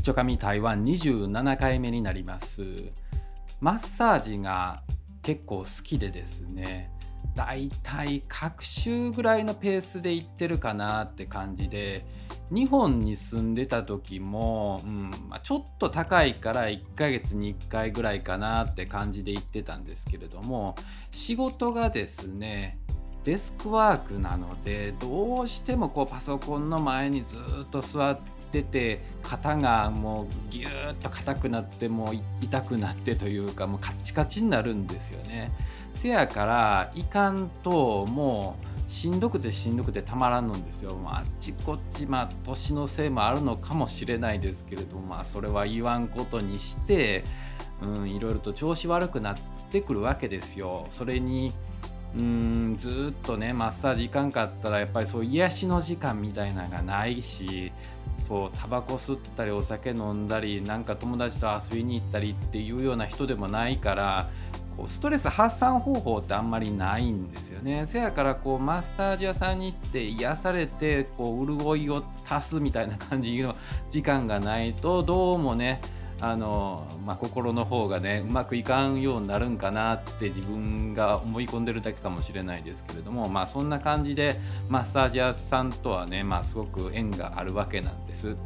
ちょかみ台湾27回目になります。マッサージが結構好きでですね。だいたい各週ぐらいのペースで行ってるかなって感じで。日本に住んでた時も、うんまあ、ちょっと高いから1ヶ月に1回ぐらいかなって感じで行ってたんですけれども仕事がですねデスクワークなのでどうしてもこうパソコンの前にずっと座ってて肩がもうギューッと硬くなってもう痛くなってというかもうカッチカチになるんですよね。せやからいかんともうしんどくてしんどくてたまらんのですよ。あっちこっちまあ年のせいもあるのかもしれないですけれどもまあそれは言わんことにして、うん、いろいろと調子悪くなってくるわけですよ。それにうんずっとねマッサージ行かんかったらやっぱりそう癒しの時間みたいなのがないしそうタバコ吸ったりお酒飲んだりなんか友達と遊びに行ったりっていうような人でもないからこうストレス発散方法ってあんまりないんですよね。せやからこうマッサージ屋さんに行って癒されてこう潤いを足すみたいな感じの時間がないとどうもねあの、まあ、心の方がねうまくいかんようになるんかなって自分が思い込んでるだけかもしれないですけれどもまあそんな感じでマッサージ屋さんとはね、まあ、すごく縁があるわけなんです。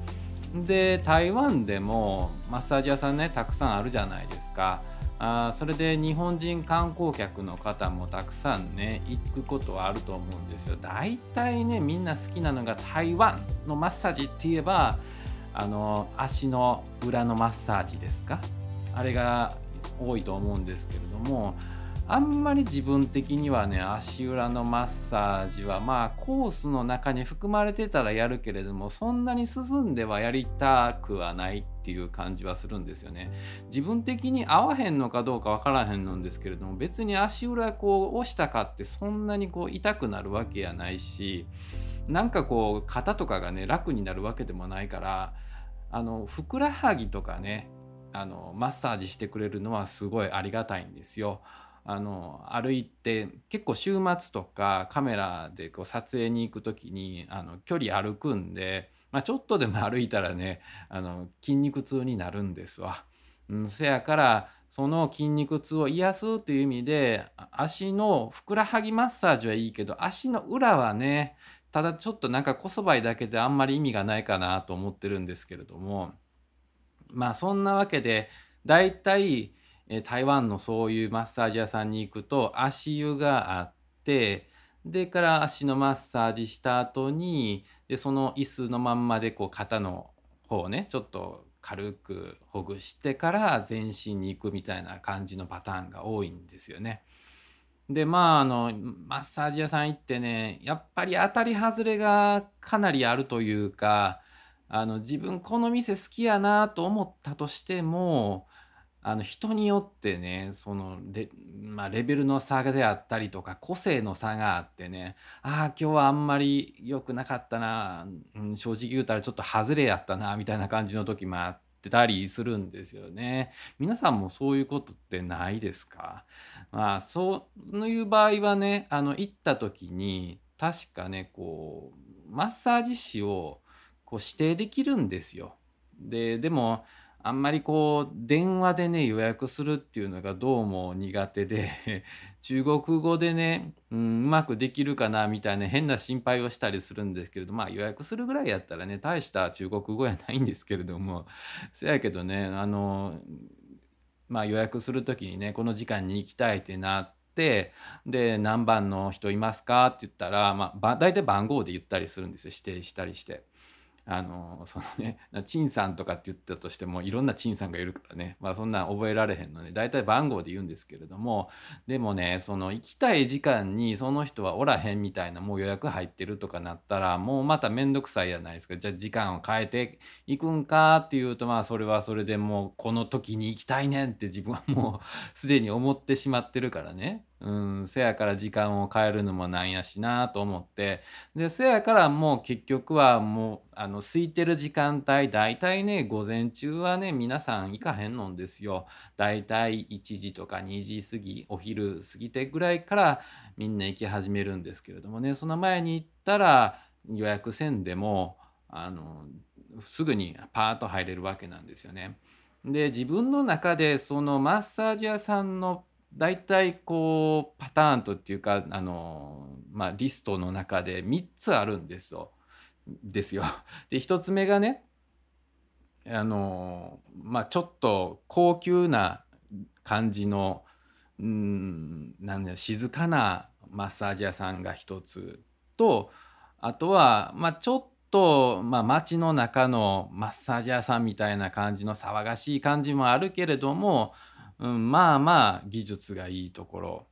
で台湾でもマッサージ屋さんねたくさんあるじゃないですか。あそれで日本人観光客の方もたくさんね行くことはあると思うんですよ。大体ねみんな好きなのが台湾のマッサージって言えばあの足の裏のマッサージですか？あれが多いと思うんですけれどもあんまり自分的にはね足裏のマッサージはまあコースの中に含まれてたらやるけれどもそんなに進んではやりたくはないっていう感じはするんですよね。自分的に合わへんのかどうかわからへんのんですけれども別に足裏こう押したかってそんなにこう痛くなるわけやないしなんかこう肩とかがね楽になるわけでもないからあのふくらはぎとかねあのマッサージしてくれるのはすごいありがたいんですよ。あの歩いて結構週末とかカメラでこう撮影に行く時にあの距離歩くんで、まあ、ちょっとでも歩いたらねあの筋肉痛になるんですわ。うん、せやからその筋肉痛を癒すという意味で足のふくらはぎマッサージはいいけど足の裏はねただちょっとなんかこそばいだけであんまり意味がないかなと思ってるんですけれどもまあそんなわけでだいたい台湾のそういうマッサージ屋さんに行くと足湯があってでから足のマッサージした後にでその椅子のまんまでこう肩の方をねちょっと軽くほぐしてから全身に行くみたいな感じのパターンが多いんですよね。でまああのマッサージ屋さん行ってねやっぱり当たり外れがかなりあるというかあの自分この店好きやなと思ったとしてもあの人によってねそのレ,、まあ、レベルの差であったりとか個性の差があってねああ今日はあんまり良くなかったな、うん、正直言うたらちょっと外れやったなみたいな感じの時もあって。ってたりするんですよね。皆さんもそういうことってないですか？まあそういう場合はねあの行った時に確かねこうマッサージ師をこう指定できるんですよ。ででもあんまりこう電話でね予約するっていうのがどうも苦手で 中国語でね、うん、うまくできるかなみたいな変な心配をしたりするんですけれどまあ予約するぐらいやったらね大した中国語やないんですけれども せやけどねあのまあ予約する時にねこの時間に行きたいってなってで何番の人いますかって言ったら、まあ、大体番号で言ったりするんですよ指定したりして。あのそのね 陳さんとかって言ったとしてもいろんな陳さんがいるからね。まあそんなん覚えられへんので大体番号で言うんですけれども。でもねその行きたい時間にその人はおらへんみたいなもう予約入ってるとかなったらもうまた面倒くさいじゃないですか。じゃあ時間を変えていくんかっていうとまあそれはそれでもうこの時に行きたいねんって自分はもう すでに思ってしまってるからね。うんせやから時間を変えるのもなんやしなと思って。でせやからもう結局はもうあの空いてる時間帯大体ね午前中はね皆さん行かへんのんですよ。大体1時とか2時過ぎお昼過ぎてぐらいからみんな行き始めるんですけれどもね。その前に行ったら予約せんでもあのすぐにパーッと入れるわけなんですよね。で自分の中でそのマッサージ屋さんの大体こうパターンとっていうかあの、まあ、リストの中で3つあるんですよ。ですよ。で1つ目がねあのまあちょっと高級な感じのうんなんだ静かなマッサージ屋さんが1つとあとはまあちょっと、まあ、街の中のマッサージ屋さんみたいな感じの騒がしい感じもあるけれども、うん、まあまあ技術がいいところ。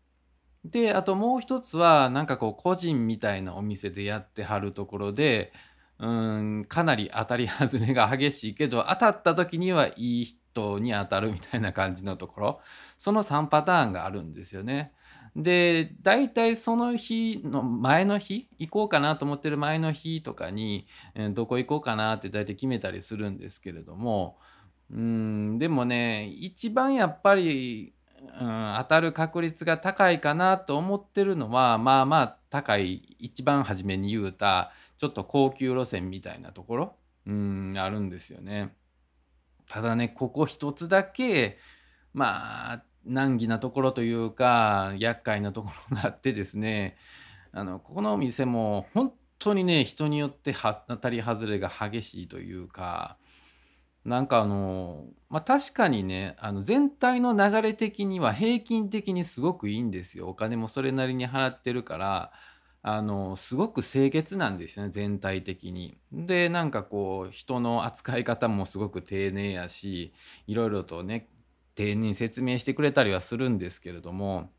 であともう一つはなんかこう個人みたいなお店でやってはるところでうんかなり当たり外れが激しいけど当たった時にはいい人に当たるみたいな感じのところその3パターンがあるんですよね。で大体その日の前の日行こうかなと思ってる前の日とかに、えどこ行こうかなって大体決めたりするんですけれどもうんでもね一番やっぱり、うん、当たる確率が高いかなと思ってるのはまあまあ高い一番初めに言うたちょっと高級路線みたいなところうんあるんですよね。ただねここ一つだけまあ難儀なところというか厄介なところがあってですねあのここのお店も本当にね人によって当たり外れが激しいというかなんかあのまあ確かにねあの全体の流れ的には平均的にすごくいいんですよお金もそれなりに払ってるからあのすごく清潔なんですよね全体的に。でなんかこう人の扱い方もすごく丁寧やしいろいろとね丁寧に説明してくれたりはするんですけれども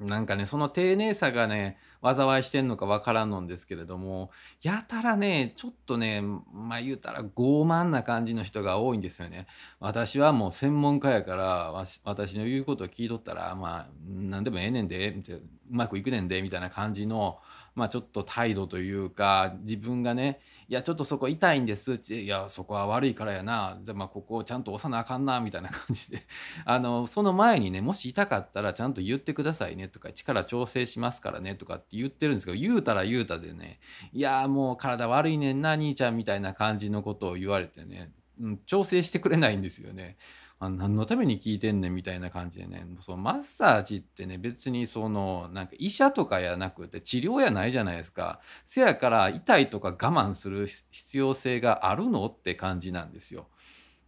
なんかねその丁寧さがね災いしてんのかわからんのんですけれどもやたらねちょっとねまあ言うたら傲慢な感じの人が多いんですよね。私はもう専門家やから私の言うことを聞いとったらまあ何でもええねんでうまくいくねんでみたいな感じのまあ、ちょっと態度というか自分がね「いやちょっとそこ痛いんです」って「いやそこは悪いからやな。じゃあまあここをちゃんと押さなあかんな」みたいな感じで。あのその前にねもし痛かったらちゃんと言ってくださいねとか力調整しますからねとかって言ってるんですけど言うたら言うたでね「いやもう体悪いねんな兄ちゃん」みたいな感じのことを言われてね、うん、調整してくれないんですよね。あ何のために聞いてんねんみたいな感じでねそのマッサージってね別にそのなんか医者とかやなくて治療やないじゃないですかせやから痛いとか我慢する必要性があるのって感じなんですよ。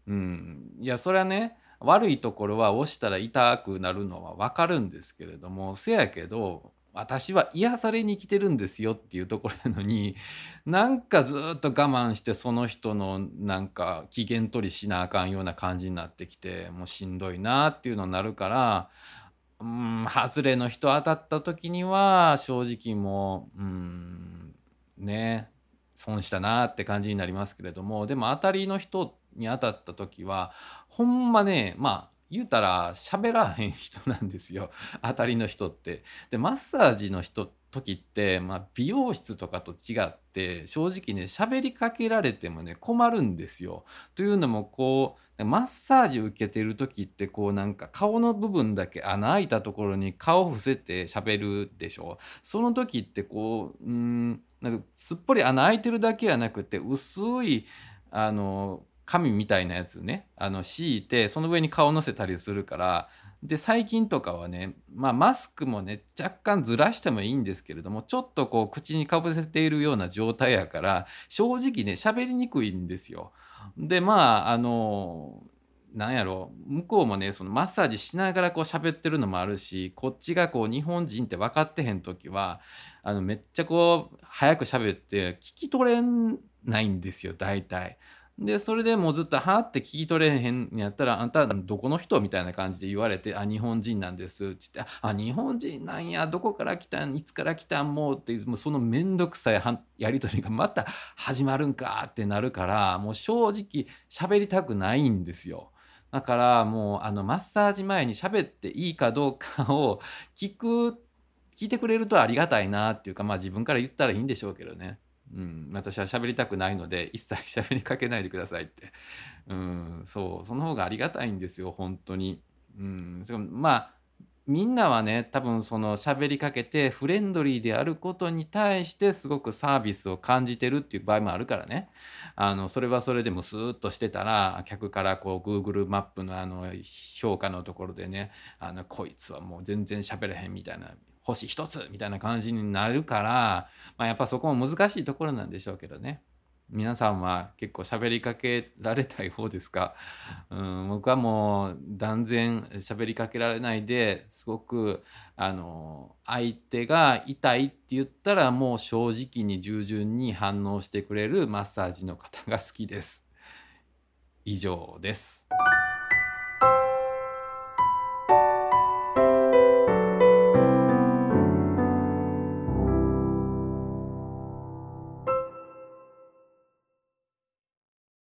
うん、いやそれはね悪いところは押したら痛くなるのは分かるんですけれどもせやけど私は癒されに来てるんですよっていうところなのになんかずっと我慢してその人のなんか機嫌取りしなあかんような感じになってきてもうしんどいなっていうのになるからうん外れの人当たった時には正直もううんね損したなって感じになりますけれどもでも当たりの人に当たった時はほんまねまあ言うたら喋らへん人なんですよ 当たりの人って。でマッサージの人時って、まあ、美容室とかと違って正直ね喋りかけられてもね困るんですよ。というのもこうマッサージ受けてる時ってこうなんか顔の部分だけ穴開いたところに顔伏せて喋るでしょ。その時ってこううんなんかすっぽり穴開いてるだけやなくて薄いあの紙みたいなやつねあの敷いてその上に顔のせたりするからで最近とかはね、まあ、マスクもね若干ずらしてもいいんですけれどもちょっとこう口にかぶせているような状態やから正直ね喋りにくいんですよ。でまああのなんやろ向こうもねそのマッサージしながらこう喋ってるのもあるしこっちがこう日本人って分かってへん時はあのめっちゃこう早く喋って聞き取れないんですよ大体。でそれでもうずっと「は?」って聞き取れへんやったら「あんたどこの人?」みたいな感じで言われて「あ日本人なんです」っつって「あ日本人なんやどこから来たん？いつから来たん？もう」っていうもうその面倒くさいやり取りがまた始まるんかってなるからもう正直喋りたくないんですよ。だからもうあのマッサージ前に喋っていいかどうかを聞く聞いてくれるとありがたいなっていうかまあ自分から言ったらいいんでしょうけどね。うん、私は喋りたくないので 一切喋りかけないでくださいって、うん、そうその方がありがたいんですよ本当に。うん、まあみんなはね多分その喋りかけてフレンドリーであることに対してすごくサービスを感じてるっていう場合もあるからねあのそれはそれでもスーッとしてたら客からこう Google マップのあの評価のところでねあのこいつはもう全然喋れへんみたいな星一つみたいな感じになるから、まあ、やっぱそこも難しいところなんでしょうけどね。皆さんは結構喋りかけられたい方ですか、うん、僕はもう断然喋りかけられないですごくあの相手が痛いって言ったらもう正直に従順に反応してくれるマッサージの方が好きです。以上です。